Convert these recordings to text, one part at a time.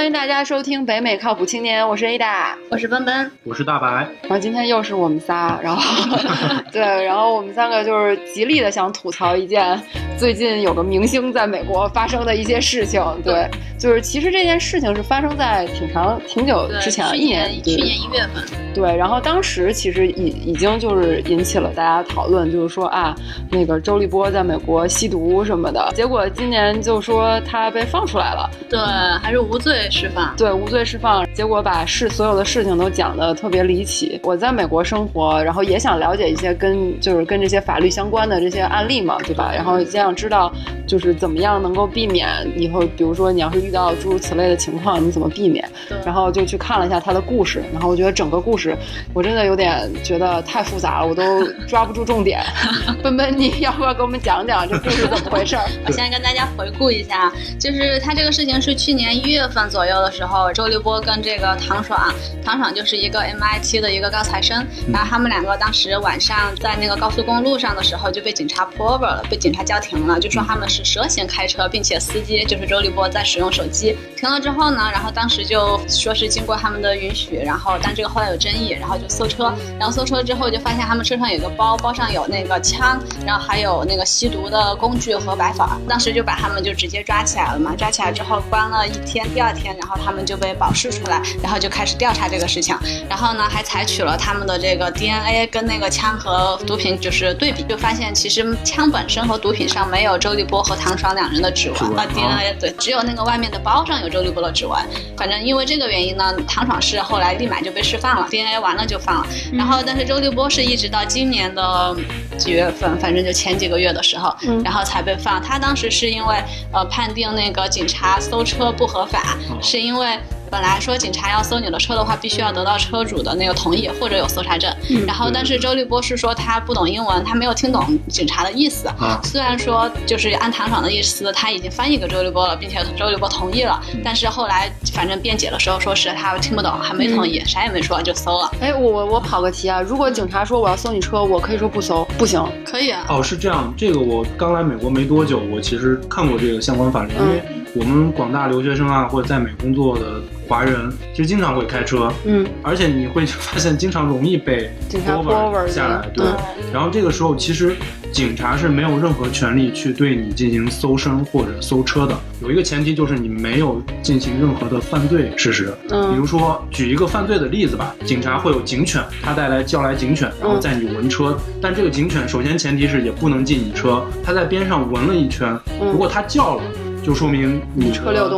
欢迎大家收听北美靠谱青年，我是 Ada，我是奔奔，我是大白。然后今天又是我们仨，然后 对，然后我们三个就是极力的想吐槽一件最近有个明星在美国发生的一些事情。对，就是其实这件事情是发生在挺长挺久之前，一年去年一月份。对，然后当时其实已已经就是引起了大家讨论，就是说啊，那个周立波在美国吸毒什么的，结果今年就说他被放出来了。对，还是无罪释放。对，无罪释放，结果把事所有的事情都讲得特别离奇。我在美国生活，然后也想了解一些跟就是跟这些法律相关的这些案例嘛，对吧？然后也想知道就是怎么样能够避免以后，比如说你要是遇到诸如此类的情况，你怎么避免？然后就去看了一下他的故事，然后我觉得整个故事我真的有点觉得太复杂了，我都 抓不住重点。奔奔，你要不要给我们讲讲这故事怎么回事？我先跟大家回顾一下，就是他这个事情是去年一月份左右的时候，周立波跟这个唐爽，唐爽就是一个 MIT 的一个高材生，然后他们两个当时晚上在那个高速公路上的时候就被警察 pull over 了，被警察叫停了，就说他们是涉嫌开车，并且司机就是周立波在使用手机。停了之后呢，然后当时就说是经过他们的允许，然后但这个后来有争议，然后就搜车，然后搜车之后就发现他们车上有个包，包上有那个枪，然后还有那个吸毒的工具和白粉，当时就把他们就直接抓起来了嘛，抓起来之后关了一天，第二天然后他们就被保释出来，然后就开始调查这个事情，然后呢还采取了他们的这个 DNA 跟那个枪和毒品就是对比，就发现其实枪本身和毒品上没有周立波和唐爽两人的指纹。啊 DNA 对，只有那个外面的包上有周立波的指纹，反正因为这个原因呢，唐爽是后来立马就被释放了，DNA 完了就放了，然后但是周立波是一直到今年的几月份，反正就前几个月的时候，然后才被放，他当时是因为呃判定那个警察搜车不合法，是因为。本来说警察要搜你的车的话，必须要得到车主的那个同意或者有搜查证。然后，但是周立波是说他不懂英文，他没有听懂警察的意思。虽然说就是按唐爽的意思，他已经翻译给周立波了，并且周立波同意了。但是后来反正辩解的时候说是他听不懂，还没同意，啥也没说就搜了。哎，我我跑个题啊，如果警察说我要搜你车，我可以说不搜，不行？可以啊。哦，是这样，这个我刚来美国没多久，我其实看过这个相关法律，因为我们广大留学生啊，或者在美工作的。华人其实经常会开车，嗯，而且你会发现经常容易被 over 下来，对。然后这个时候，其实警察是没有任何权利去对你进行搜身或者搜车的。有一个前提就是你没有进行任何的犯罪事实。嗯，比如说举一个犯罪的例子吧，警察会有警犬，他带来叫来警犬，然后在你闻车，但这个警犬首先前提是也不能进你车，他在边上闻了一圈，如果他叫了。就说明你车里有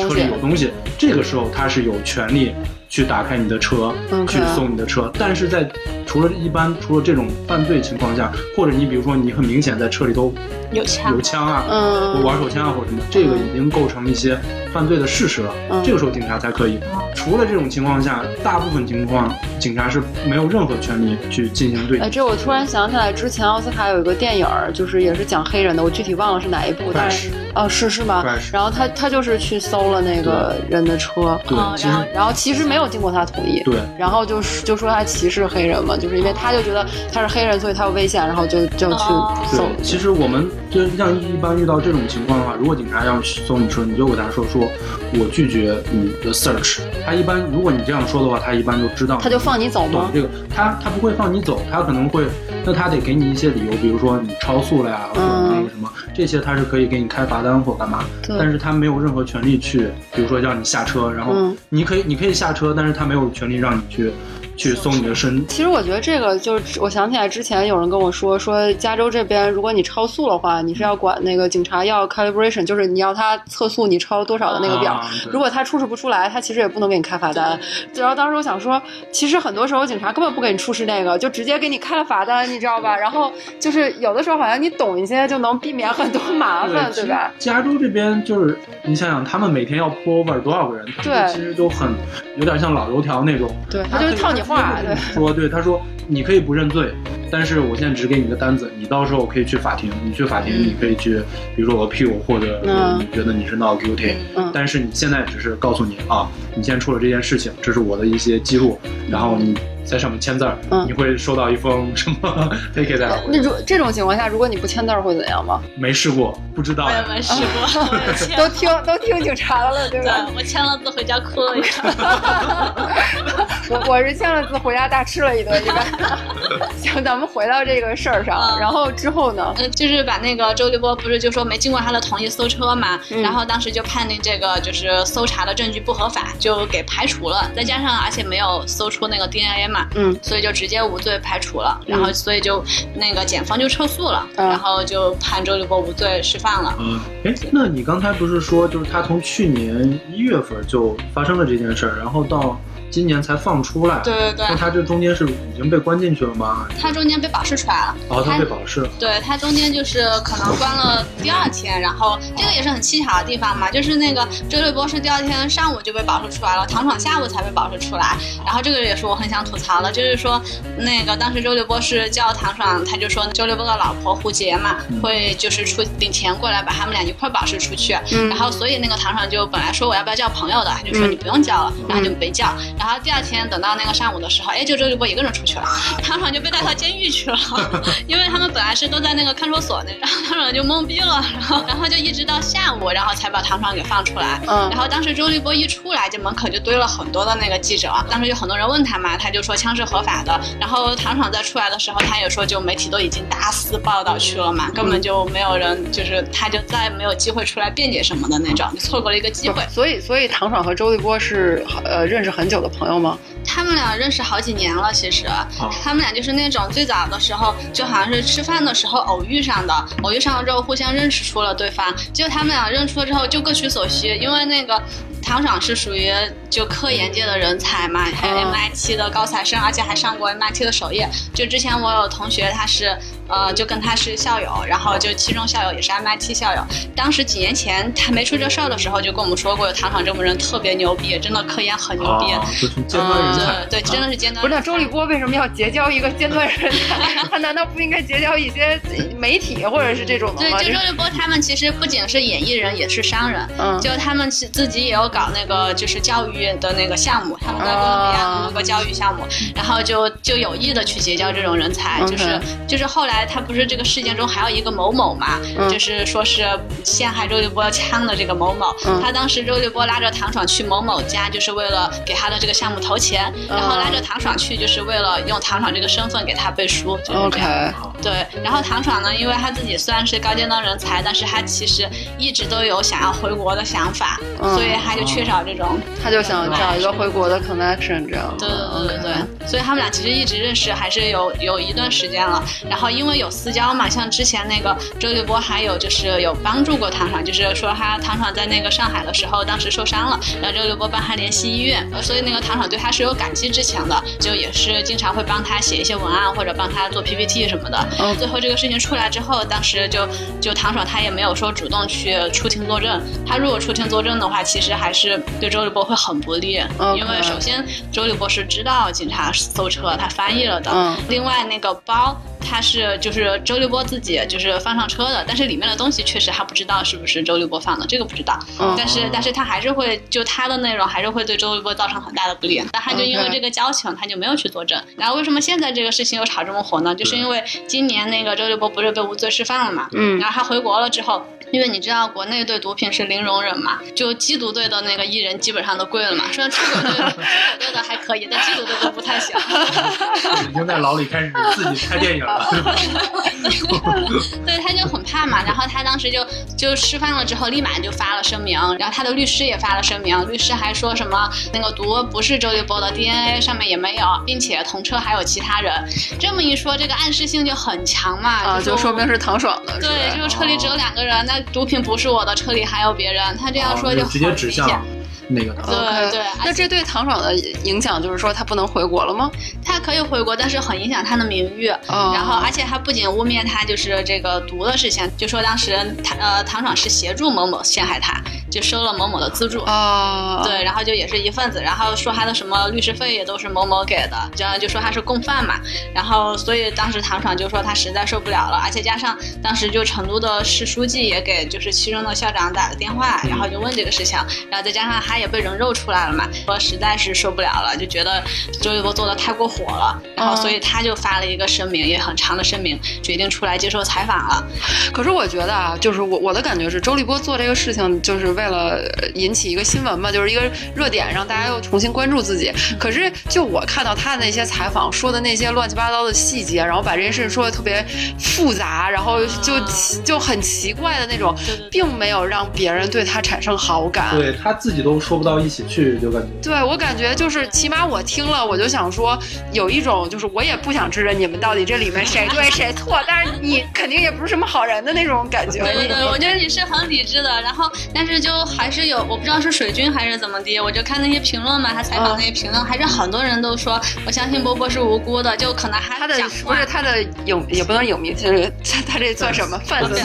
东西，这个时候他是有权利去打开你的车，去搜你的车。但是在除了一般除了这种犯罪情况下，或者你比如说你很明显在车里头有枪有枪啊，嗯，玩手枪啊或者什么，这个已经构成一些犯罪的事实了。这个时候警察才可以。除了这种情况下，大部分情况警察是没有任何权利去进行对。哎，这我突然想起来，之前奥斯卡有一个电影，就是也是讲黑人的，我具体忘了是哪一部，但是哦是是吗？然后他他就是去搜了那个人的车，对，然后然后其实没有经过他同意，对，然后就是就说他歧视黑人嘛，就是因为他就觉得他是黑人，所以他有危险，然后就就去搜。其实我们就像一般遇到这种情况的话，如果警察要搜你车，你就给他说说，我拒绝你的 search。他一般如果你这样说的话，他一般就知道，他就放你走吗？这个他他不会放你走，他可能会，那他得给你一些理由，比如说你超速了呀，或者那个什么，这些他是可以给你开罚单或干嘛，但是他没有任何权利去，比如说让你下车，然后你可以你可以下车，但是他没有权利让你去。去搜你的身。其实我觉得这个就是，我想起来之前有人跟我说，说加州这边如果你超速的话，你是要管那个警察要 calibration，就是你要他测速你超多少的那个表。如果他出示不出来，他其实也不能给你开罚单。然后当时我想说，其实很多时候警察根本不给你出示那个，就直接给你开了罚单，你知道吧？然后就是有的时候好像你懂一些就能避免很多麻烦，对吧？加州这边就是你想想，他们每天要 pull over 多少个人？对，其实都很有点像老油条那种。对，他就是套你。话对说对，他说你可以不认罪，但是我现在只给你个单子，你到时候可以去法庭，你去法庭你可以去，比如说 appeal 或者你觉得你是 not guilty，但是你现在只是告诉你啊，你先出了这件事情，这是我的一些记录，然后你在上面签字儿，你会收到一封什么 ticket 的？那如这种情况下，如果你不签字儿会怎样吗？没试过，不知道。我也没试过，都听都听警察的了，对吧？我签了字回家哭了一下。我我是签了字回家大吃了一顿，一般。行，咱们回到这个事儿上，然后之后呢？嗯，就是把那个周立波不是就说没经过他的同意搜车嘛，然后当时就判定这个就是搜查的证据不合法，就给排除了。再加上而且没有搜出那个 DNA 嘛，嗯，所以就直接无罪排除了。然后所以就那个检方就撤诉了，然后就判周立波无罪释放了。嗯，哎，那你刚才不是说就是他从去年一月份就发生了这件事儿，然后到。今年才放出来，对对对。那他这中间是已经被关进去了吗？他中间被保释出来了。哦，他被保释。对他中间就是可能关了第二天，然后这个也是很蹊跷的地方嘛，就是那个周立波是第二天上午就被保释出来了，唐爽下午才被保释出来。然后这个也是我很想吐槽的，就是说那个当时周立波是叫唐爽，他就说周立波的老婆胡洁嘛，会就是出领钱过来把他们俩一块保释出去。嗯。然后所以那个唐爽就本来说我要不要叫朋友的，他就说你不用叫了，然后就没叫。然后第二天等到那个上午的时候，哎，就周立波一个人出去了，唐爽就被带到监狱去了，因为他们本来是都在那个看守所那，然后唐爽就懵逼了，然 后然后就一直到下午，然后才把唐爽给放出来。嗯，然后当时周立波一出来，就门口就堆了很多的那个记者，当时有很多人问他嘛，他就说枪是合法的。然后唐爽在出来的时候，他也说就媒体都已经大肆报道去了嘛，根本就没有人，就是他就再没有机会出来辩解什么的那种，就错过了一个机会。所以，所以唐爽和周立波是呃认识很久的朋友吗？他们俩认识好几年了，其实，他们俩就是那种最早的时候，就好像是吃饭的时候偶遇上的，偶遇上了之后互相认识出了对方，就他们俩认出了之后就各取所需，因为那个唐爽是属于。就科研界的人才嘛，还有 MIT 的高材生，而且还上过 MIT 的首页。就之前我有同学，他是呃，就跟他是校友，然后就其中校友也是 MIT 校友。当时几年前他没出这事儿的时候，就跟我们说过，唐爽这么人特别牛逼，真的科研很牛逼。尖端人才，对，真的是尖端。不是那周立波为什么要结交一个尖端人才？他难道不应该结交一些媒体或者是这种的吗？对，就周立波他们其实不仅是演艺人，也是商人。嗯，就他们自己也有搞那个就是教育。的那个项目，他们在哥伦比亚弄个教育项目，然后就就有意的去结交这种人才，就是就是后来他不是这个事件中还有一个某某嘛，就是说是陷害周立波枪的这个某某，他当时周立波拉着唐爽去某某家，就是为了给他的这个项目投钱，然后拉着唐爽去，就是为了用唐爽这个身份给他背书，就是这样。对，然后唐爽呢，因为他自己虽然是高尖端人才，但是他其实一直都有想要回国的想法，所以他就缺少这种，他就想找一个回国的 connection 这样。对对对对对，所以他们俩其实一直认识还是有有一段时间了。然后因为有私交嘛，像之前那个周立波还有就是有帮助过唐爽，就是说他唐爽在那个上海的时候当时受伤了，然后周立波帮他联系医院，所以那个唐爽对他是有感激之情的，就也是经常会帮他写一些文案或者帮他做 PPT 什么的。嗯，最后这个事情出来之后，当时就就唐爽他也没有说主动去出庭作证。他如果出庭作证的话，其实还是对周立波会很不利。嗯，因为首先周立波是知道警察搜车，他翻译了的。嗯，另外那个包他是就是周立波自己就是放上车的，但是里面的东西确实还不知道是不是周立波放的，这个不知道。嗯，但是但是他还是会就他的内容还是会对周立波造成很大的不利。但他就因为这个交情，他就没有去作证。然后为什么现在这个事情又炒这么火呢？就是因为今年那。那个周立波不是被无罪释放了嘛？嗯，然后他回国了之后，因为你知道国内对毒品是零容忍嘛，就缉毒队的那个艺人基本上都跪了嘛。虽然出轨队、出轨队的还可以，但缉毒队都不太行。已经在牢里开始自己拍电影了。对，他就很怕嘛。然后他当时就就释放了之后，立马就发了声明，然后他的律师也发了声明，律师还说什么那个毒不是周立波的 DNA 上面也没有，并且同车还有其他人。这么一说，这个暗示性就很强。嘛，啊，就说明是唐爽的，对，就是车里只有两个人，那毒品不是我的，车里还有别人，他这样说就直接指向那个，对对。那这对唐爽的影响就是说他不能回国了吗？他可以回国，但是很影响他的名誉。然后，而且他不仅污蔑他就是这个毒的事情，就说当时唐呃唐爽是协助某某陷害他。就收了某某的资助哦，对，然后就也是一份子，然后说他的什么律师费也都是某某给的，这样就说他是共犯嘛。然后所以当时唐爽就说他实在受不了了，而且加上当时就成都的市书记也给就是其中的校长打了电话，然后就问这个事情，然后再加上他也被人肉出来了嘛，说实在是受不了了，就觉得周立波做的太过火火了，然后所以他就发了一个声明，也很长的声明，决定出来接受采访了。可是我觉得啊，就是我我的感觉是，周立波做这个事情就是为了引起一个新闻嘛，就是一个热点，让大家又重新关注自己。可是就我看到他的那些采访说的那些乱七八糟的细节，然后把这件事说的特别复杂，然后就就很奇怪的那种，并没有让别人对他产生好感。对他自己都说不到一起去，就感觉。对我感觉就是，起码我听了，我就想说，有一种就是我也不想知道你们到底这里面谁对谁错，但是你肯定也不是什么好人的那种感觉。对对对，我觉得你是很理智的。然后，但是就还是有，我不知道是水军还是怎么的，我就看那些评论嘛，他采访那些评论，还是很多人都说，我相信波波是无辜的，就可能还他的不是他的影也不能影迷，就是他他这算什么贩子？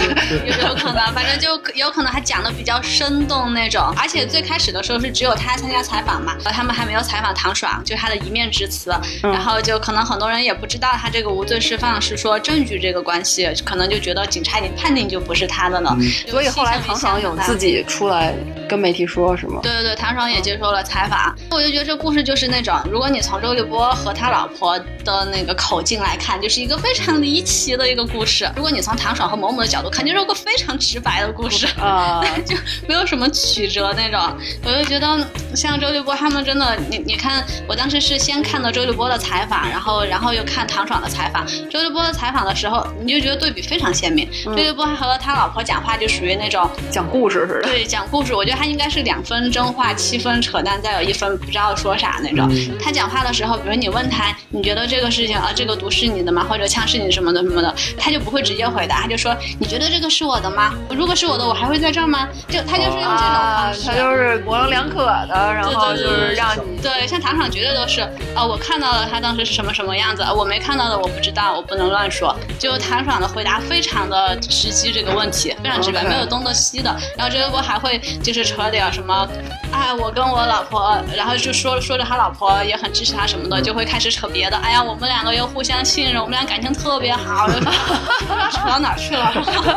有有可能，反正就有可能还讲的比较生动那种。而且最开始的时候是只有他参加采访嘛，他们还没有采访唐爽，就他的一面之词。然后就可能很多人也不知道他这个无罪释放是说证据这个关系，可能就觉得警察已经判定就不是他的了。所以后来唐爽有自己出来跟媒体说，是吗？对对对，唐爽也接受了采访。我就觉得这故事就是那种，如果你从周立波和他老婆的那个口径来看，就是一个非常离奇的一个故事；如果你从唐爽和某某的角度看，就是个非常直白的故事啊，就没有什么曲折那种。我就觉得像周立波他们真的，你你看，我当时是先看的周立波的采访，然后然后又看唐爽的采访。周立波的采访的时候，你就觉得对比非常鲜明。周立波和他老婆讲话就属于那种讲故事似的，对，讲故事。我觉得他应该是两分真话，七分扯淡，再有一分不知道说啥那种。他讲话的时候，比如你问他，你觉得这个事情啊，这个毒是你的吗？或者枪是你什么的什么的，他就不会直接回答，他就说，你觉得这个是我的吗？如果是我的，我还会在这儿吗？就他就是用这种方式，他就是模棱两可的，然后就是让你对，像唐爽绝对都是啊，我看到了他当时是什么什么样子，我没看到的我不知道，我不能乱说。就唐爽的回答非常的直击这个问题，非常直白，没有东的西的。然后这个波还会就是扯点什么，哎，我跟我老婆，然后就说说着他老婆也很支持他什么的，就会开始扯别的。哎呀，我们两个又互相信任，我们俩感情特别好，扯到哪去了？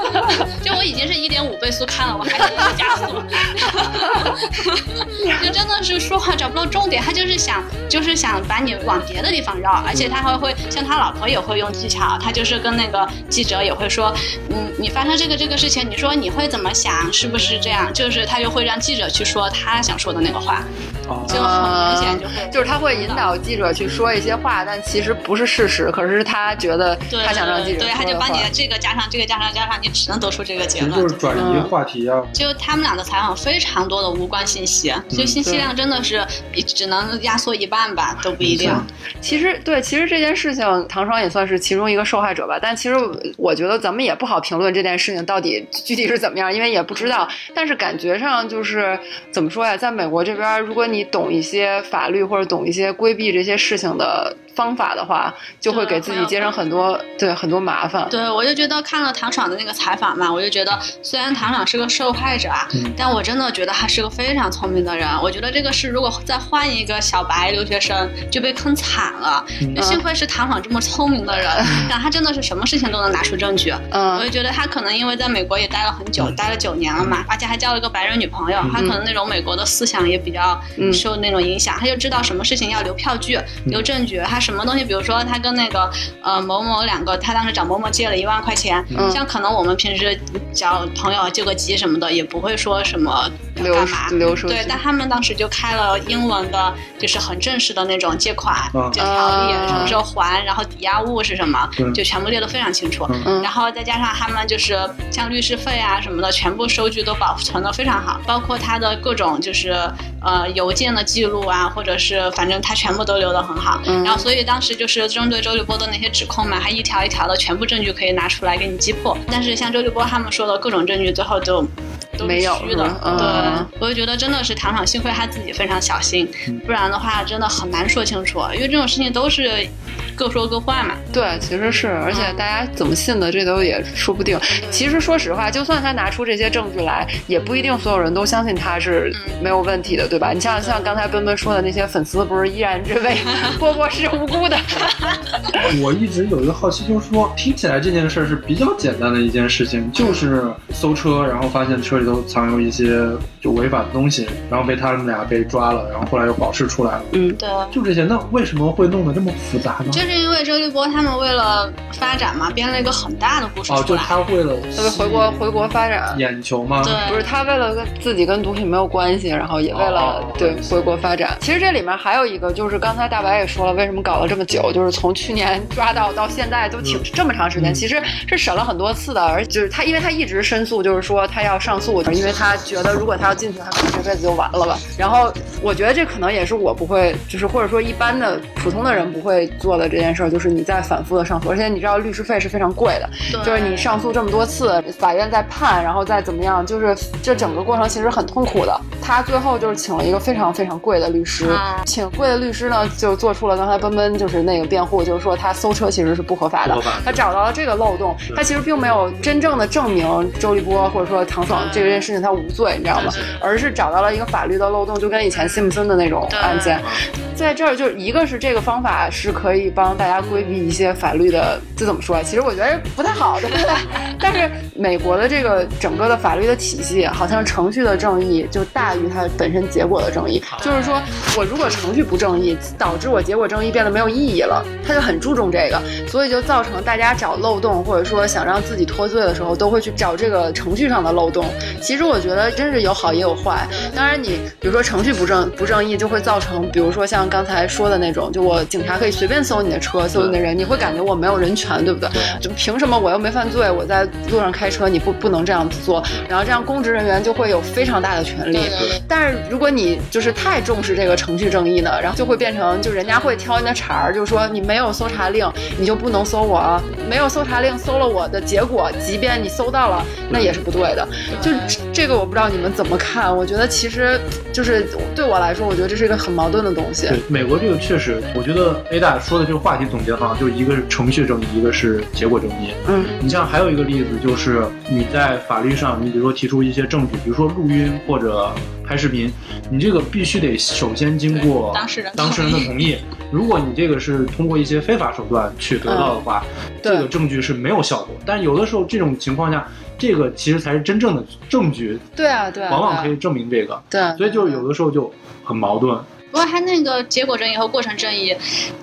就我已经是一点五倍速看了，我还是加速。就真的是说话找不到重点，他就是想，就是想把你往别的地方绕，而且他还会像他老婆也会用技巧，他就是跟那个记者也会说，嗯，你发生这个这个事情，你说你会怎么想？是不是这样？就是他就会让记者去说他想说的那个话，就很明显就会，就是他会引导记者去说一些话，但其实不是事实，可是他觉得他想让记者对，他就把你的这个加上这个加上加上，你只能得出这个结论，就是转移话题啊。就他们俩的采访非常多的无关信息，就信息量真的是只能压缩一半吧，都不一定。其实对，其实这件事情，唐双也算是其中一个受害者吧。但其实我觉得咱们也不好评论这件事情到底具体是怎么样，因为也不知道。但是感觉上就是怎么说呀，在美国这边，如果你懂一些法律或者懂一些规避这些事情的。方法的话，就会给自己节省很多对很多麻烦。对，我就觉得看了唐爽的那个采访嘛，我就觉得虽然唐爽是个受害者啊，但我真的觉得他是个非常聪明的人。我觉得这个是如果再换一个小白留学生就被坑惨了。幸亏是唐爽这么聪明的人，但他真的是什么事情都能拿出证据。嗯，我就觉得他可能因为在美国也待了很久，待了九年了嘛，而且还交了一个白人女朋友，他可能那种美国的思想也比较受那种影响，他就知道什么事情要留票据、留证据，他是。什么东西？比如说，他跟那个呃某某两个，他当时找某某借了一万块钱。像可能我们平时找朋友救个急什么的，也不会说什么干嘛。对，但他们当时就开了英文的，就是很正式的那种借款借条例，什么时候还，然后抵押物是什么，就全部列得非常清楚。然后再加上他们就是像律师费啊什么的，全部收据都保存得非常好，包括他的各种就是呃邮件的记录啊，或者是反正他全部都留得很好。然后所以。所以当时就是针对周立波的那些指控嘛，还一条一条的全部证据可以拿出来给你击破。但是像周立波他们说的各种证据，最后就都没有的。对，我就觉得真的是唐爽，幸亏他自己非常小心，不然的话真的很难说清楚。因为这种事情都是。各说各话嘛，对，其实是，而且大家怎么信的，这都也说不定。其实说实话，就算他拿出这些证据来，也不一定所有人都相信他是没有问题的，对吧？你像像刚才奔奔说的那些粉丝，不是依然认为 波波是无辜的。我一直有一个好奇，就是说听起来这件事是比较简单的一件事情，就是搜车，然后发现车里头藏有一些就违法的东西，然后被他们俩被抓了，然后后来又保释出来了。嗯，对，就这些。那为什么会弄得这么复杂呢？就是因为周立波他们为了发展嘛，编了一个很大的故事出来。哦，就他为了他为回国回国发展眼球吗？对，不是他为了跟自己跟毒品没有关系，然后也为了对回国发展。其实这里面还有一个，就是刚才大白也说了，为什么搞了这么久，就是从去年抓到到现在都挺这么长时间，其实是审了很多次的，而就是他因为他一直申诉，就是说他要上诉，因为他觉得如果他要进去，他可能这辈子就完了吧。然后我觉得这可能也是我不会，就是或者说一般的普通的人不会做的这件事儿，就是你在反复的上诉，而且你知道律师费是非常贵的，就是你上诉这么多次，法院在判，然后再怎么样，就是这整个过程其实很痛苦的。他最后就是请了一个非常非常贵的律师，请贵的律师呢就做出了刚才奔奔就是那个辩护，就是说他搜车其实是不合法的，他找到了这个漏洞，他其实并没有真正的证明周立波或者说唐爽这件事情他无罪，你知道吗？而是找到了一个法律的漏洞，就跟以前辛普森的那种案件，在这儿就一个是这个方法是可以帮大家规避一些法律的，这怎么说啊？其实我觉得不太好，对不对？但是美国的这个整个的法律的体系，好像程序的正义就大于它本身结果的正义。就是说我如果程序不正义，导致我结果正义变得没有意义了，他就很注重这个，所以就造成大家找漏洞或者说想让自己脱罪的时候，都会去找这个程序上的漏洞。其实我觉得真是有好也有坏。当然你比如说程序不正不正义，就会造成比如说像刚才说的那种，就我警察可以随便搜你的车，搜你的人，你会感觉我没有人权，对不对？就凭什么我又没犯罪，我在路上开车，你不不能这样子做？然后这样公职人员就会有非常大的权利。但是如果你就是太重视这个程序正义呢，然后就会变成就人家会挑你的茬儿，就是说你没有搜查令，你就不能搜我；没有搜查令，搜了我的结果，即便你搜到了，那也是不对的。就这个我不知道你们怎么看？我觉得其实就是对我来说，我觉得这是一个很矛盾的东西。对美国这个确实，我觉得 A 大说的这个话题总结方就是一个是程序正义，一个是结果正义。嗯，你像还有一个例子就是你在法律上，你比如说提出一些证据，比如说录音或者拍视频，你这个必须得首先经过当事人当事人的同意。如果你这个是通过一些非法手段去得到的话，这个证据是没有效果。但有的时候这种情况下，这个其实才是真正的证据。对啊，对啊，往往可以证明这个。对，所以就有的时候就很矛盾。不过它那个结果正义和过程正义，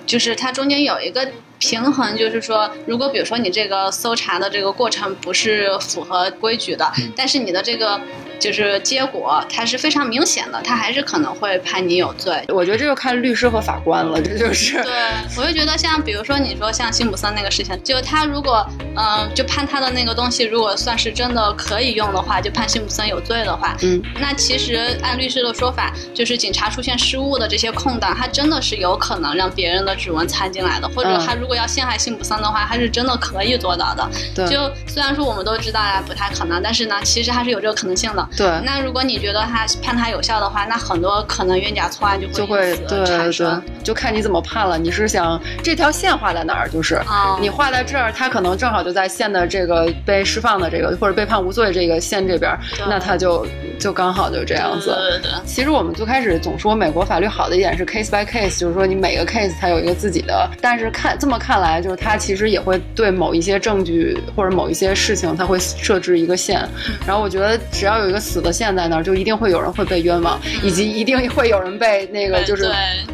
就是它中间有一个平衡，就是说，如果比如说你这个搜查的这个过程不是符合规矩的，但是你的这个。就是结果，它是非常明显的，他还是可能会判你有罪。我觉得这就看律师和法官了，这就是。对，我就觉得像比如说你说像辛普森那个事情，就他如果嗯，就判他的那个东西，如果算是真的可以用的话，就判辛普森有罪的话，嗯，那其实按律师的说法，就是警察出现失误的这些空档，他真的是有可能让别人的指纹掺进来的，或者他如果要陷害辛普森的话，他是真的可以做到的。对。就虽然说我们都知道啊，不太可能，但是呢，其实还是有这个可能性的。对，那如果你觉得他判他有效的话，那很多可能冤假错案就会就会对对，就看你怎么判了。你是想这条线画在哪儿？就是你画在这儿，他可能正好就在线的这个被释放的这个或者被判无罪这个线这边，那他就就刚好就这样子。对对对。其实我们最开始总说美国法律好的一点是 case by case，就是说你每个 case 它有一个自己的，但是看这么看来，就是它其实也会对某一些证据或者某一些事情，它会设置一个线。然后我觉得只要有一个死的。线在那儿，就一定会有人会被冤枉，以及一定会有人被那个就是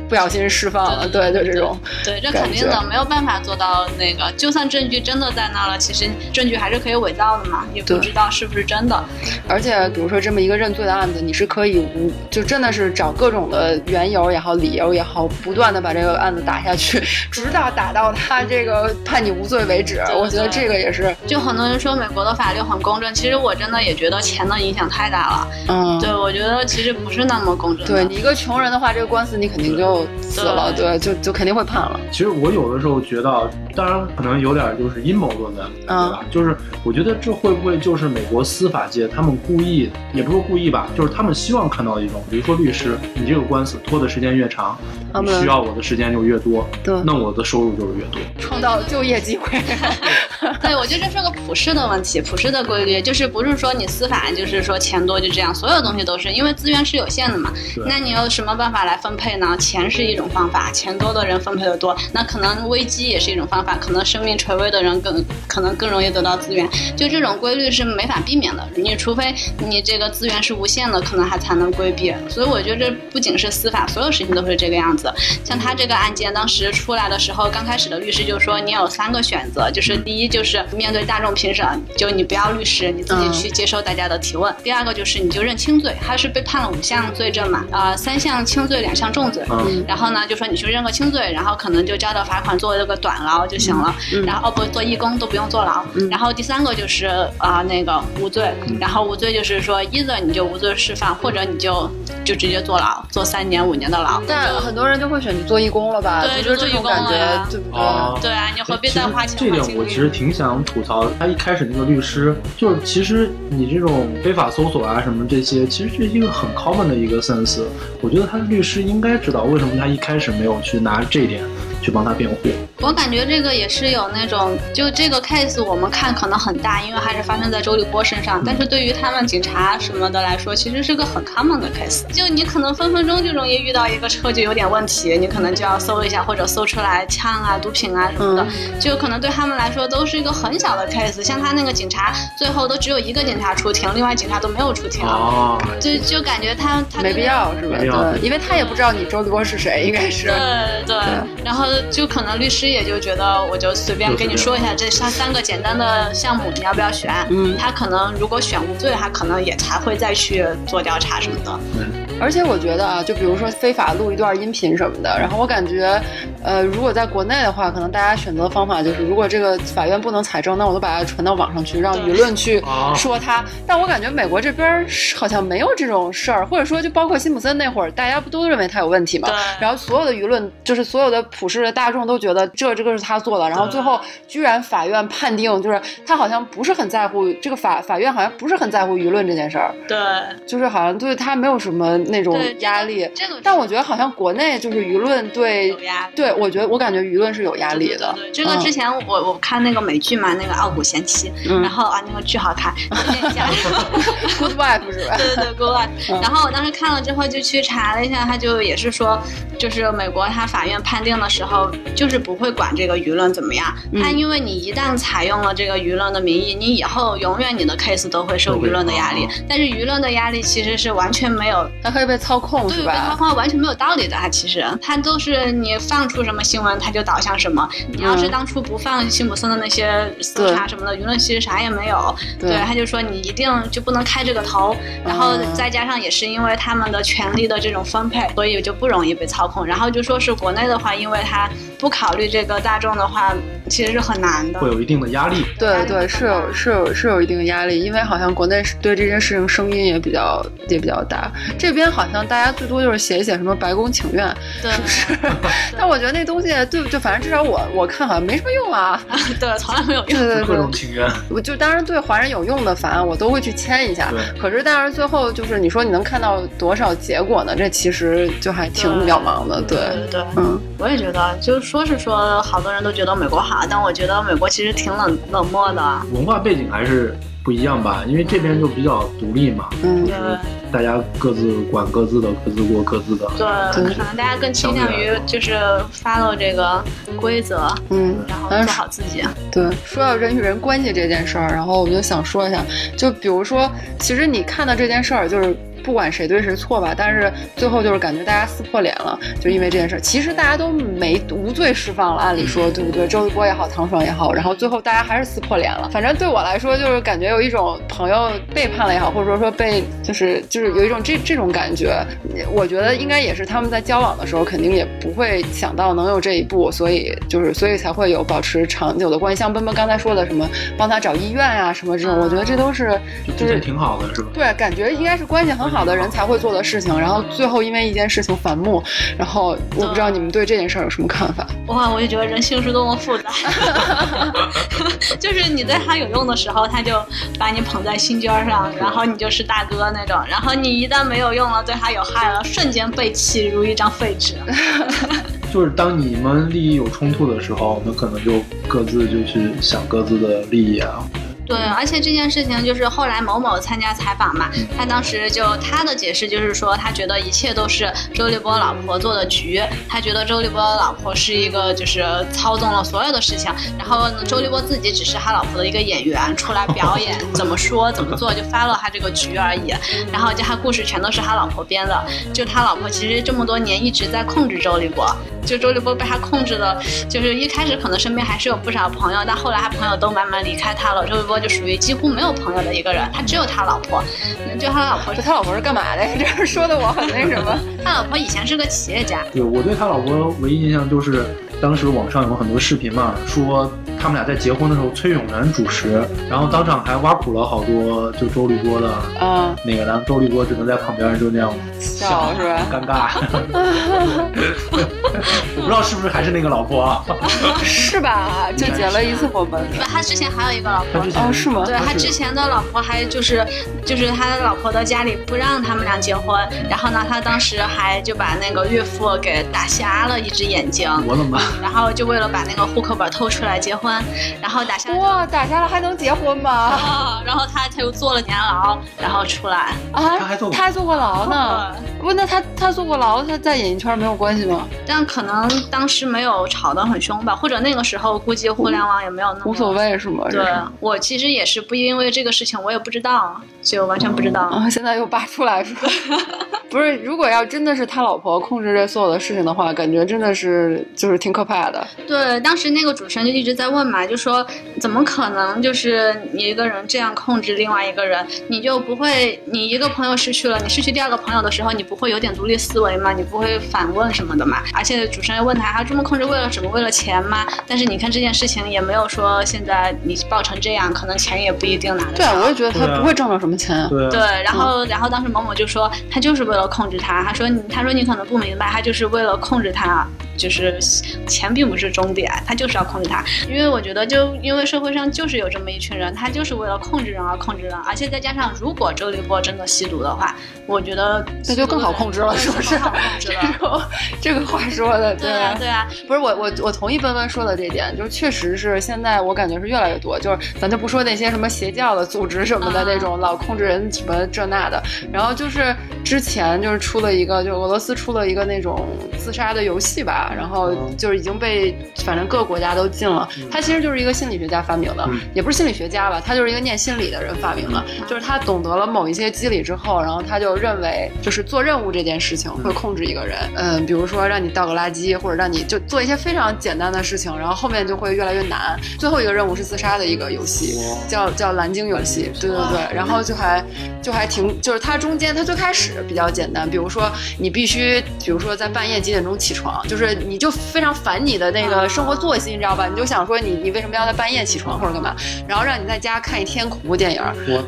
不小心释放了。对，就这种。对，这肯定的，没有办法做到那个。就算证据真的在那儿了，其实证据还是可以伪造的嘛，也不知道是不是真的。而且，比如说这么一个认罪的案子，你是可以无就真的是找各种的缘由也好，理由也好，不断的把这个案子打下去，直到打到他这个判你无罪为止。我觉得这个也是。就很多人说美国的法律很公正，其实我真的也觉得钱的影响太大了。嗯，对，我觉得其实不是那么公正。对你一个穷人的话，这个官司你肯定就死了，对，就就肯定会判了。其实我有的时候觉得，当然可能有点就是阴谋论的，对吧？就是我觉得这会不会就是美国司法界他们故意，也不是故意吧，就是他们希望看到一种，比如说律师，你这个官司拖的时间越长，需要我的时间就越多，对，那我的收入就是越多，创造就业机会。对，我觉得这是个普世的问题，普世的规律，就是不是说你司法就是说钱多就这样，所有东西都是因为资源是有限的嘛。那你有什么办法来分配呢？钱是一种方法，钱多的人分配的多，那可能危机也是一种方法。可能生命垂危的人更可能更容易得到资源。就这种规律是没法避免的，你除非你这个资源是无限的，可能还才能规避。所以我觉得这不仅是司法，所有事情都是这个样子。像他这个案件当时出来的时候，刚开始的律师就说你有三个选择，就是第一就是面对大众评审，就你不要律师，你自己去接受大家的提问；第二个就是你就认轻罪，他是被判了五项罪证嘛，呃，三项轻罪，两项重罪。然后呢，就说你去认个轻罪，然后可能就交到罚款做这个短牢就行了。然后哦不做义工都不用坐牢。然后第三个就是啊那个无罪，然后无罪就是说，either 你就无罪释放，或者你就就直接坐牢，坐三年五年的牢。但很多人就会选择做义工了吧？对，就是这种感觉，对不对？对啊，你何必再花钱？这点我其实挺想吐槽，他一开始那个律师，就是其实你这种非法搜搜索啊什么这些，其实这是一个很 common 的一个 sense。我觉得他的律师应该知道为什么他一开始没有去拿这一点。去帮他辩护，我感觉这个也是有那种，就这个 case 我们看可能很大，因为还是发生在周立波身上。但是对于他们警察什么的来说，其实是个很 common 的 case。就你可能分分钟就容易遇到一个车就有点问题，你可能就要搜一下，或者搜出来枪啊、毒品啊什么的，就可能对他们来说都是一个很小的 case。像他那个警察，最后都只有一个警察出庭，另外警察都没有出庭。哦，就就感觉他他没必要是吧？对，因为他也不知道你周立波是谁，应该是。对对，然后。就可能律师也就觉得，我就随便跟你说一下这三三个简单的项目，你要不要选？嗯，他可能如果选无罪，他可能也才会再去做调查什么的。嗯。而且我觉得啊，就比如说非法录一段音频什么的，然后我感觉，呃，如果在国内的话，可能大家选择方法就是，如果这个法院不能采证，那我就把它传到网上去，让舆论去说他。但我感觉美国这边好像没有这种事儿，或者说就包括辛普森那会儿，大家不都认为他有问题吗？然后所有的舆论，就是所有的普世的大众都觉得这这个是他做的，然后最后居然法院判定，就是他好像不是很在乎这个法法院好像不是很在乎舆论这件事儿。对，就是好像对他没有什么。那种压力，但我觉得好像国内就是舆论对，对我觉得我感觉舆论是有压力的。这个之前我我看那个美剧嘛，那个《傲骨贤妻》，然后啊那个剧好看，Good Wife 是吧？对对对，Good Wife。然后我当时看了之后就去查了一下，他就也是说，就是美国他法院判定的时候，就是不会管这个舆论怎么样。他因为你一旦采用了这个舆论的名义，你以后永远你的 case 都会受舆论的压力。但是舆论的压力其实是完全没有。它可以被操控，对，被操控完全没有道理的。它其实，它都是你放出什么新闻，它就导向什么。你要是当初不放辛普森的那些搜查什么的，舆论其实啥也没有。对，他就说你一定就不能开这个头。然后再加上也是因为他们的权力的这种分配，所以就不容易被操控。然后就说是国内的话，因为他不考虑这个大众的话，其实是很难的，会有一定的压力。对对，是有是有是有一定的压力，因为好像国内对这件事情声音也比较也比较大。这边好像大家最多就是写一写什么白宫请愿，是不是？但我觉得那东西，对，就反正至少我我看好像没什么用啊。对，从来没有用。对对对，各种请愿。我就当然对华人有用的法案，我都会去签一下。可是，但是最后就是你说你能看到多少结果呢？这其实就还挺渺茫的。对对对，嗯，我也觉得，就说是说，好多人都觉得美国好，但我觉得美国其实挺冷冷漠的。文化背景还是。不一样吧，因为这边就比较独立嘛，嗯，大家各自管各自的，各自过各自的。对，可能大家更倾向于就是 follow 这个规则，嗯，然后做好自己。对，说到人与人关系这件事儿，然后我就想说一下，就比如说，其实你看到这件事儿，就是。不管谁对谁错吧，但是最后就是感觉大家撕破脸了，就因为这件事。其实大家都没无罪释放了，按理说对不对？周立波也好，唐爽也好，然后最后大家还是撕破脸了。反正对我来说，就是感觉有一种朋友背叛了也好，或者说说被就是就是有一种这这种感觉。我觉得应该也是他们在交往的时候，肯定也不会想到能有这一步，所以就是所以才会有保持长久的关系。像奔奔刚才说的什么帮他找医院啊什么这种，我觉得这都是就是挺好的，是吧？对，感觉应该是关系很好。好的人才会做的事情，然后最后因为一件事情反目，然后我不知道你们对这件事儿有什么看法？哇，我就觉得人性是多么复杂，就是你对他有用的时候，他就把你捧在心尖上，然后你就是大哥那种，然后你一旦没有用了，对他有害了，瞬间被弃如一张废纸。就是当你们利益有冲突的时候，那可能就各自就去想各自的利益啊。对，而且这件事情就是后来某某参加采访嘛，他当时就他的解释就是说，他觉得一切都是周立波老婆做的局，他觉得周立波老婆是一个就是操纵了所有的事情，然后周立波自己只是他老婆的一个演员，出来表演怎么说怎么做就发了他这个局而已，然后就他故事全都是他老婆编的，就他老婆其实这么多年一直在控制周立波。就周立波被他控制的，就是一开始可能身边还是有不少朋友，但后来他朋友都慢慢离开他了。周立波就属于几乎没有朋友的一个人，他只有他老婆。就他老婆，他老婆是干嘛的？这 说的我很那什么。他老婆以前是个企业家。对我对他老婆唯一印象就是，当时网上有很多视频嘛，说。他们俩在结婚的时候，崔永元主持，然后当场还挖苦了好多，就周立波的，嗯，那个，然后周立波只能在旁边就那样笑，是吧？尴尬。我不知道是不是还是那个老婆啊？是吧？就结了一次婚吧。他之前还有一个老婆，哦，是吗？对他之前的老婆还就是，就是他的老婆的家里不让他们俩结婚，然后呢，他当时还就把那个岳父给打瞎了一只眼睛，我的妈！然后就为了把那个户口本偷出来结婚。然后打下哇，打下了还能结婚吗？啊，然后他他又坐了年牢，然后出来啊，他还坐他还坐过牢呢。不，那他他坐过牢，他在演艺圈没有关系吗？但可能当时没有吵得很凶吧，或者那个时候估计互联网也没有那么无所谓是吗？对，我其实也是不因为这个事情，我也不知道，所以我完全不知道啊。现在又扒出来说，不是，如果要真的是他老婆控制这所有的事情的话，感觉真的是就是挺可怕的。对，当时那个主持人就一直在问嘛，就说怎么可能就是你一个人这样控制另外一个人，你就不会，你一个朋友失去了，你失去第二个朋友的时候，你不。会有点独立思维吗？你不会反问什么的嘛？而且主持人问他，他这么控制为了什么？为了钱吗？但是你看这件事情也没有说现在你爆成这样，可能钱也不一定拿得对，我也觉得他不会挣到什么钱。对，然后然后当时某某就说他就是为了控制他，他说你他说你可能不明白，他就是为了控制他。就是钱并不是终点，他就是要控制他。因为我觉得，就因为社会上就是有这么一群人，他就是为了控制人而控制人。而且再加上，如果周立波真的吸毒的话，我觉得那就更好控制了，是不是？这个话说的，对啊，对啊。不是我，我我同意奔奔说的这点，就确实是现在我感觉是越来越多，就是咱就不说那些什么邪教的组织什么的那种老控制人什么这那的，然后就是之前就是出了一个，就俄罗斯出了一个那种自杀的游戏吧。然后就是已经被反正各个国家都禁了。他其实就是一个心理学家发明的，也不是心理学家吧，他就是一个念心理的人发明的。就是他懂得了某一些机理之后，然后他就认为，就是做任务这件事情会控制一个人。嗯，比如说让你倒个垃圾，或者让你就做一些非常简单的事情，然后后面就会越来越难。最后一个任务是自杀的一个游戏，叫叫蓝鲸游戏。对对对，然后就还就还挺，就是它中间它最开始比较简单，比如说你必须，比如说在半夜几点钟起床，就是。你就非常烦你的那个生活作息，你知道吧？你就想说你你为什么要在半夜起床或者干嘛？然后让你在家看一天恐怖电影，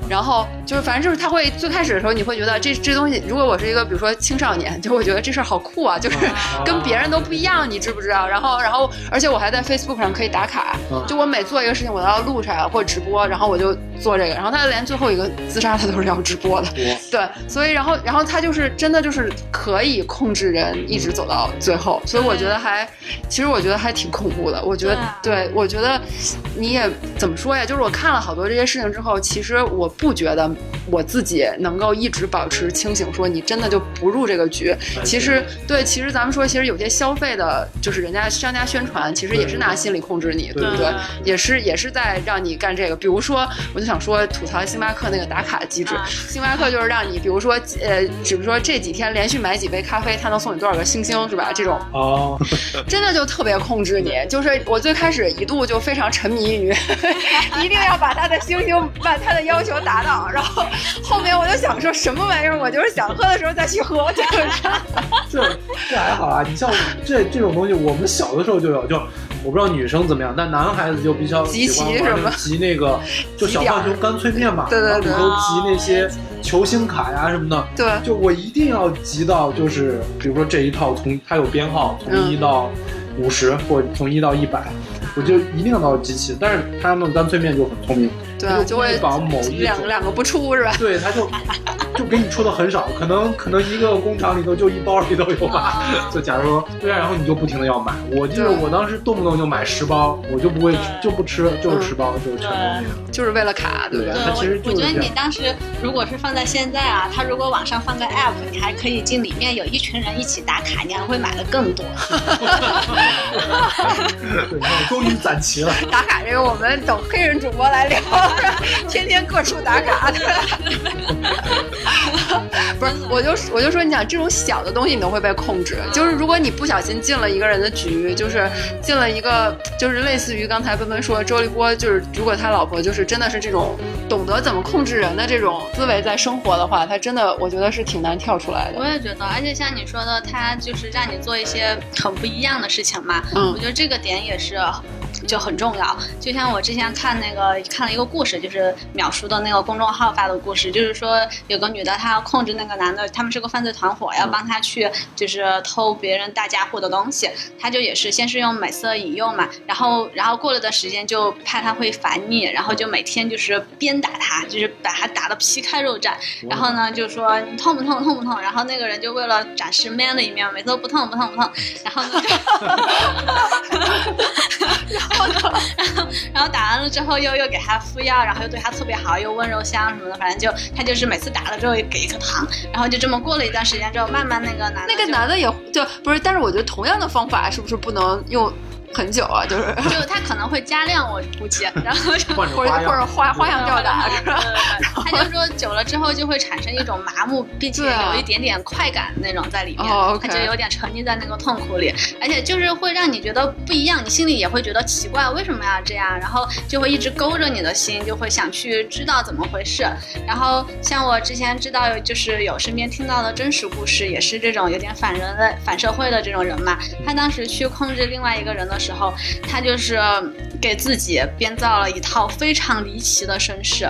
然后就是反正就是他会最开始的时候你会觉得这这东西，如果我是一个比如说青少年，就会觉得这事儿好酷啊，就是跟别人都不一样，你知不知道？然后然后而且我还在 Facebook 上可以打卡，就我每做一个事情我都要录出来或者直播，然后我就做这个。然后他连最后一个自杀他都是要直播的，对，所以然后然后他就是真的就是可以控制人一直走到最后，所以我。我觉得还，其实我觉得还挺恐怖的。我觉得，对我觉得，你也怎么说呀？就是我看了好多这些事情之后，其实我不觉得我自己能够一直保持清醒，说你真的就不入这个局。其实，对，其实咱们说，其实有些消费的，就是人家商家宣传，其实也是拿心理控制你，对不对？也是也是在让你干这个。比如说，我就想说吐槽星巴克那个打卡机制。星巴克就是让你，比如说，呃，比如说这几天连续买几杯咖啡，他能送你多少个星星，是吧？这种哦。真的就特别控制你，就是我最开始一度就非常沉迷于，一定要把他的星星把他的要求达到，然后后面我就想说什么玩意儿，我就是想喝的时候再去喝，就是。这这还好啊，你像这这种东西，我们小的时候就有，就我不知道女生怎么样，但男孩子就比较集齐什么集那个，就小浣熊干脆面嘛，对对对，都集那些。球星卡呀什么的，对，就我一定要集到，就是比如说这一套从它有编号，从一到五十或从一到一百，我就一定要到集齐。但是他们干脆面就很聪明，对，就会把某一两两个不出是吧？对，他就就给你出的很少，可能可能一个工厂里头就一包里头有吧。就假如说对啊，然后你就不停的要买，我记得我当时动不动就买十包，我就不会就不吃，就是十包就是全东西，就是为了卡，对不对？它其实我觉得你当时如果是放在现在啊，他如果网上放个 app，你还可以进里面有一群人一起打卡，你还会买的更多。终于攒齐了。打卡这个，我们等黑人主播来聊，天天各处打卡。不是，我就我就说，你想这种小的东西，你都会被控制。就是如果你不小心进了一个人的局，就是进了一个，就是类似于刚才奔奔说周立波，就是如果他老婆就是真的是这种懂得怎么控制人的这种思维在生活的话，他真的我觉得是挺难跳出来的。我也觉得，而且像你说的，他就是让你做一些很不一样的事情嘛。嗯，我觉得这个点也是。就很重要，就像我之前看那个看了一个故事，就是淼叔的那个公众号发的故事，就是说有个女的她要控制那个男的，他们是个犯罪团伙，要帮他去就是偷别人大家伙的东西，他就也是先是用美色引诱嘛，然后然后过了段时间就怕他会烦腻，然后就每天就是鞭打他，就是把他打得皮开肉绽，然后呢就说你痛不痛痛不痛，然后那个人就为了展示 man 的一面，每次都不痛不痛不痛，然后呢。然后，然后，然后打完了之后，又又给他敷药，然后又对他特别好，又温柔乡什么的，反正就他就是每次打了之后给一颗糖，然后就这么过了一段时间之后，慢慢那个男的那个男的也就不是，但是我觉得同样的方法是不是不能用？很久啊，就是 就他可能会加量，我估计，然后或者或者花花样吊打是吧？他就说久了之后就会产生一种麻木，并且有一点点快感那种在里面，他就有点沉浸在那个痛苦里，而且就是会让你觉得不一样，你心里也会觉得奇怪，为什么要这样？然后就会一直勾着你的心，就会想去知道怎么回事。然后像我之前知道，就是有身边听到的真实故事，也是这种有点反人类、反社会的这种人嘛。他当时去控制另外一个人的。时候，他就是给自己编造了一套非常离奇的身世。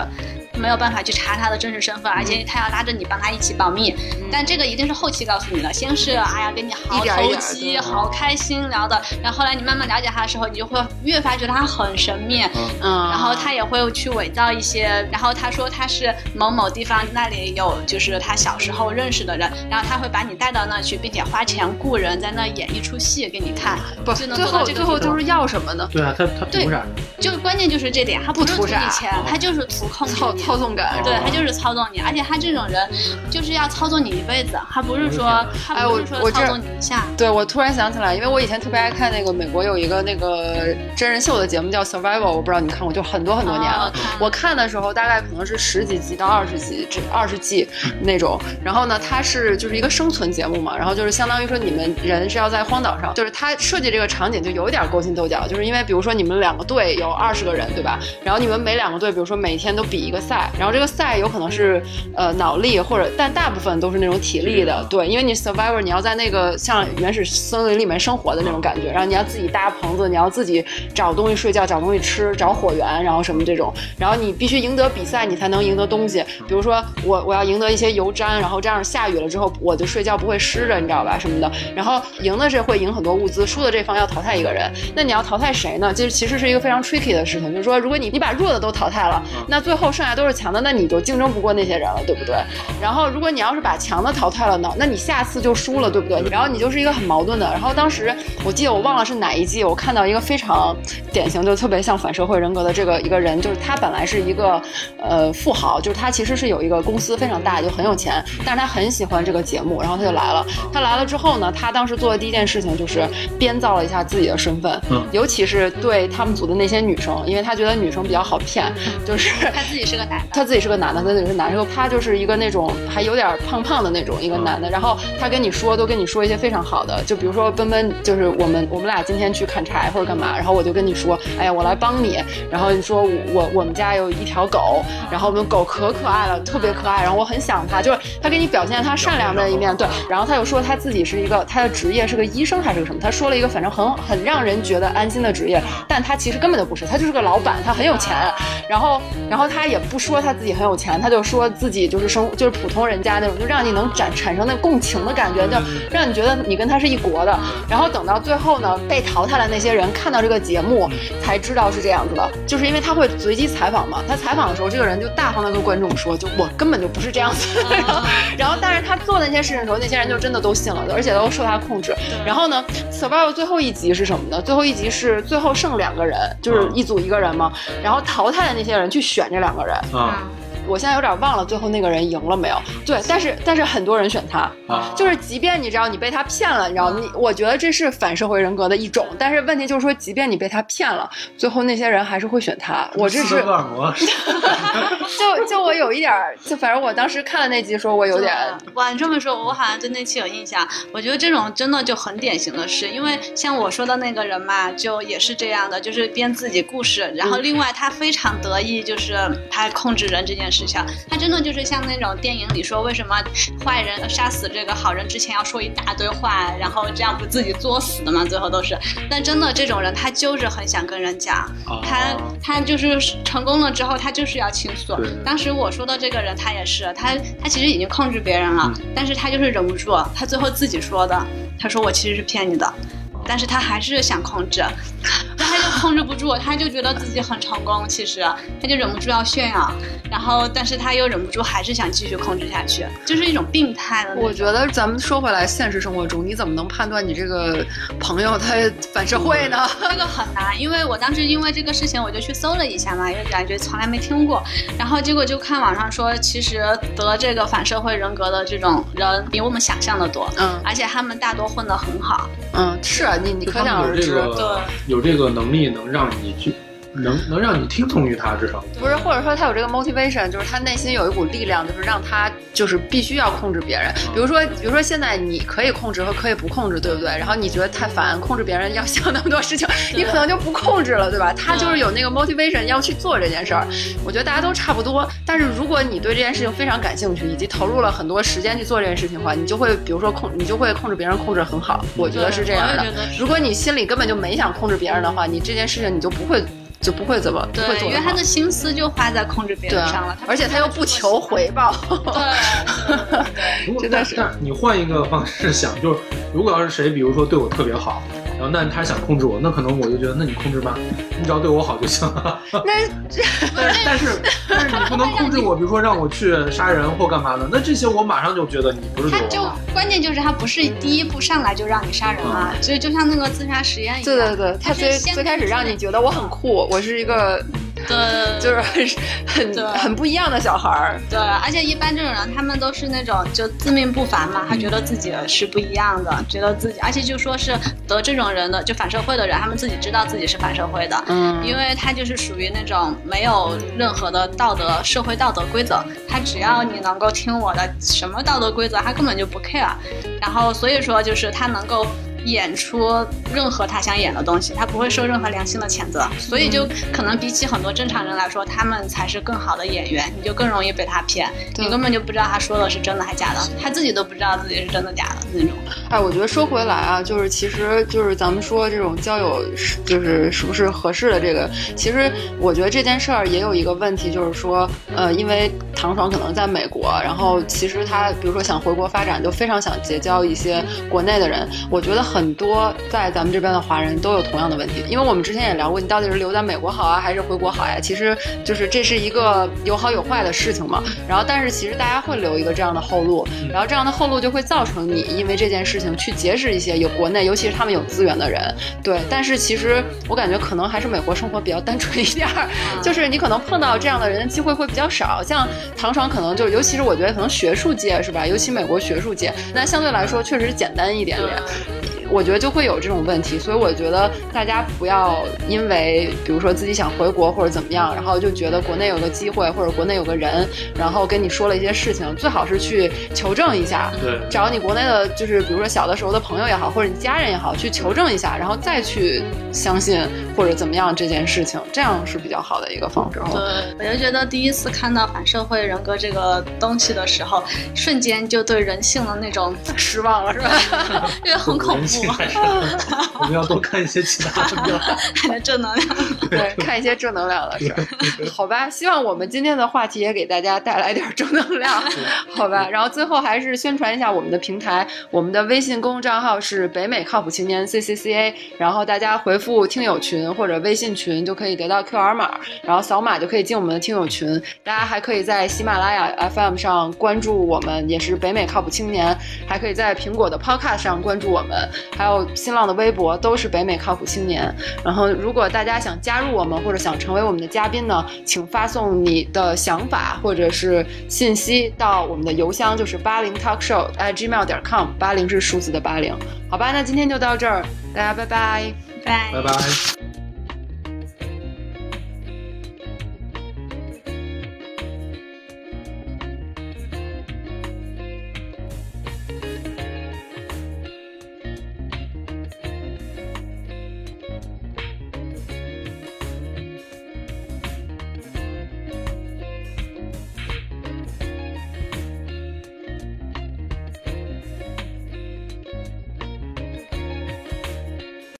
没有办法去查他的真实身份，而且他要拉着你帮他一起保密。但这个一定是后期告诉你的，先是哎呀跟你好投机、好开心聊的，然后后来你慢慢了解他的时候，你就会越发觉得他很神秘。嗯，然后他也会去伪造一些，然后他说他是某某地方那里有就是他小时候认识的人，然后他会把你带到那去，并且花钱雇人在那演一出戏给你看。不，最后最后都是要什么呢？对啊，他他图啥？就关键就是这点，他不图你钱，他就是图控制。操纵感，对他就是操纵你，而且他这种人就是要操纵你一辈子，他不是说，哎，我我操纵你一下。对，我突然想起来，因为我以前特别爱看那个美国有一个那个真人秀的节目叫 Survival，我不知道你看过，就很多很多年了。我看的时候大概可能是十几集到二十集，这二十季那种。然后呢，它是就是一个生存节目嘛，然后就是相当于说你们人是要在荒岛上，就是他设计这个场景就有点勾心斗角，就是因为比如说你们两个队有二十个人，对吧？然后你们每两个队，比如说每天都比一个赛，然后这个赛有可能是呃脑力或者，但大部分都是那种体力的，对，因为你 survivor 你要在那个像原始森林里面生活的那种感觉，然后你要自己搭棚子，你要自己找东西睡觉，找东西吃，找火源，然后什么这种，然后你必须赢得比赛，你才能赢得东西。比如说我我要赢得一些油毡，然后这样下雨了之后我就睡觉不会湿着，你知道吧？什么的。然后赢的是会赢很多物资，输的这方要淘汰一个人。那你要淘汰谁呢？就是其实是一个非常 tricky 的事情，就是说如果你你把弱的都淘汰了，那最后剩下都是强的，那你就。竞争不过那些人了，对不对？然后，如果你要是把强的淘汰了呢，那你下次就输了，对不对？然后你就是一个很矛盾的。然后当时我记得我忘了是哪一季，我看到一个非常典型，就特别像反社会人格的这个一个人，就是他本来是一个呃富豪，就是他其实是有一个公司非常大，就很有钱，但是他很喜欢这个节目，然后他就来了。他来了之后呢，他当时做的第一件事情就是编造了一下自己的身份，尤其是对他们组的那些女生，因为他觉得女生比较好骗，就是他自己是个男的，他自己是个男的。他是男生，他就是一个那种还有点胖胖的那种一个男的，然后他跟你说都跟你说一些非常好的，就比如说奔奔，就是我们我们俩今天去砍柴或者干嘛，然后我就跟你说，哎呀，我来帮你，然后你说我我们家有一条狗，然后我们狗可可爱了，特别可爱，然后我很想它，就是他给你表现他善良的一面，对，然后他又说他自己是一个他的职业是个医生还是个什么，他说了一个反正很很让人觉得安心的职业，但他其实根本就不是，他就是个老板，他很有钱，然后然后他也不说他自己很有钱，他就说自己就是生就是普通人家那种，就让你能产产生那共情的感觉，就让你觉得你跟他是一国的。然后等到最后呢，被淘汰的那些人看到这个节目，才知道是这样子的，就是因为他会随机采访嘛。他采访的时候，这个人就大方的跟观众说，就我根本就不是这样子。然后，但是他做那些事情的时候，那些人就真的都信了，而且都受他控制。然后呢，survival 最后一集是什么呢？最后一集是最后剩两个人，就是一组一个人嘛。然后淘汰的那些人去选这两个人。啊。我现在有点忘了最后那个人赢了没有？对，但是但是很多人选他，就是即便你知道你被他骗了，你知道你，我觉得这是反社会人格的一种。但是问题就是说，即便你被他骗了，最后那些人还是会选他。我这是 就就我有一点，就反正我当时看了那集，说我有点。哇，你这么说，我好像对那期有印象。我觉得这种真的就很典型的是，因为像我说的那个人嘛，就也是这样的，就是编自己故事，然后另外他非常得意，就是他控制人这件事。事情，他真的就是像那种电影里说，为什么坏人杀死这个好人之前要说一大堆话，然后这样不自己作死的吗？最后都是。但真的这种人，他就是很想跟人讲，他他就是成功了之后，他就是要倾诉。当时我说的这个人，他也是，他他其实已经控制别人了，但是他就是忍不住，他最后自己说的，他说我其实是骗你的。但是他还是想控制，那他就控制不住，他就觉得自己很成功，其实他就忍不住要炫耀，然后但是他又忍不住还是想继续控制下去，就是一种病态的。我觉得咱们说回来，现实生活中你怎么能判断你这个朋友他反社会呢？这个很难，因为我当时因为这个事情我就去搜了一下嘛，因为感觉从来没听过，然后结果就看网上说，其实得这个反社会人格的这种人比我们想象的多，嗯，而且他们大多混得很好，嗯，是。你你可想而知，对，有这个能力能让你去。能能让你听从于他，至少不是，或者说他有这个 motivation，就是他内心有一股力量，就是让他就是必须要控制别人。比如说，比如说现在你可以控制和可以不控制，对不对？然后你觉得太烦，控制别人要想那么多事情，你可能就不控制了，对吧？他就是有那个 motivation 要去做这件事儿。我觉得大家都差不多，但是如果你对这件事情非常感兴趣，以及投入了很多时间去做这件事情的话，你就会比如说控，你就会控制别人，控制很好。我觉得是这样的。如果你心里根本就没想控制别人的话，你这件事情你就不会。就不会怎么对，因为他的心思就花在控制别人上了，而且他又不求回报。对，真的是。但你换一个方式想，就是如果要是谁，比如说对我特别好。然后，那他想控制我，那可能我就觉得，那你控制吧，你只要对我好就行了。那，但是但 是但是你不能控制我，比如说让我去杀人或干嘛的，那这些我马上就觉得你不是对我他就关键就是他不是第一步上来就让你杀人啊，所以就像那个自杀实验一样。对对对，他最最开始让你觉得我很酷，我是一个。对，就是很很很不一样的小孩儿。对，而且一般这种人，他们都是那种就自命不凡嘛，他觉得自己是不一样的，觉得自己，而且就说是得这种人的，就反社会的人，他们自己知道自己是反社会的。嗯，因为他就是属于那种没有任何的道德社会道德规则，他只要你能够听我的，什么道德规则他根本就不 care。然后所以说就是他能够。演出任何他想演的东西，他不会受任何良心的谴责，所以就可能比起很多正常人来说，他们才是更好的演员，你就更容易被他骗，你根本就不知道他说的是真的还假的，他自己都不知道自己是真的假的那种。哎，我觉得说回来啊，就是其实就是咱们说这种交友是就是是不是合适的这个，其实我觉得这件事儿也有一个问题，就是说，呃，因为唐爽可能在美国，然后其实他比如说想回国发展，就非常想结交一些国内的人，我觉得很。很多在咱们这边的华人都有同样的问题，因为我们之前也聊过，你到底是留在美国好啊，还是回国好呀？其实就是这是一个有好有坏的事情嘛。然后，但是其实大家会留一个这样的后路，然后这样的后路就会造成你因为这件事情去结识一些有国内，尤其是他们有资源的人。对，但是其实我感觉可能还是美国生活比较单纯一点儿，就是你可能碰到这样的人的机会会比较少。像唐爽可能就，尤其是我觉得可能学术界是吧？尤其美国学术界，那相对来说确实简单一点点。我觉得就会有这种问题，所以我觉得大家不要因为比如说自己想回国或者怎么样，然后就觉得国内有个机会或者国内有个人，然后跟你说了一些事情，最好是去求证一下，对，找你国内的，就是比如说小的时候的朋友也好，或者你家人也好，去求证一下，然后再去相信或者怎么样这件事情，这样是比较好的一个方式。对，我就觉得第一次看到反社会人格这个东西的时候，瞬间就对人性的那种失望了，是吧？因为很恐怖。负。我们要多看一些其他 正能量。对，看一些正能量的事儿。好吧，希望我们今天的话题也给大家带来点正能量。好吧，然后最后还是宣传一下我们的平台，我们的微信公众账号是北美靠谱青年 C C C A，然后大家回复听友群或者微信群就可以得到 Q R 码，然后扫码就可以进我们的听友群。大家还可以在喜马拉雅 F M 上关注我们，也是北美靠谱青年，还可以在苹果的 Podcast 上关注我们，还有新浪的微博都是北美靠谱青年。然后如果大家想加入我们或者想成为我们的嘉宾呢，请发送你的想法或者是信息到我们的邮箱，就是八零 talk show at gmail 点 com，八零是数字的八零。好吧，那今天就到这儿，大家拜拜，拜拜拜。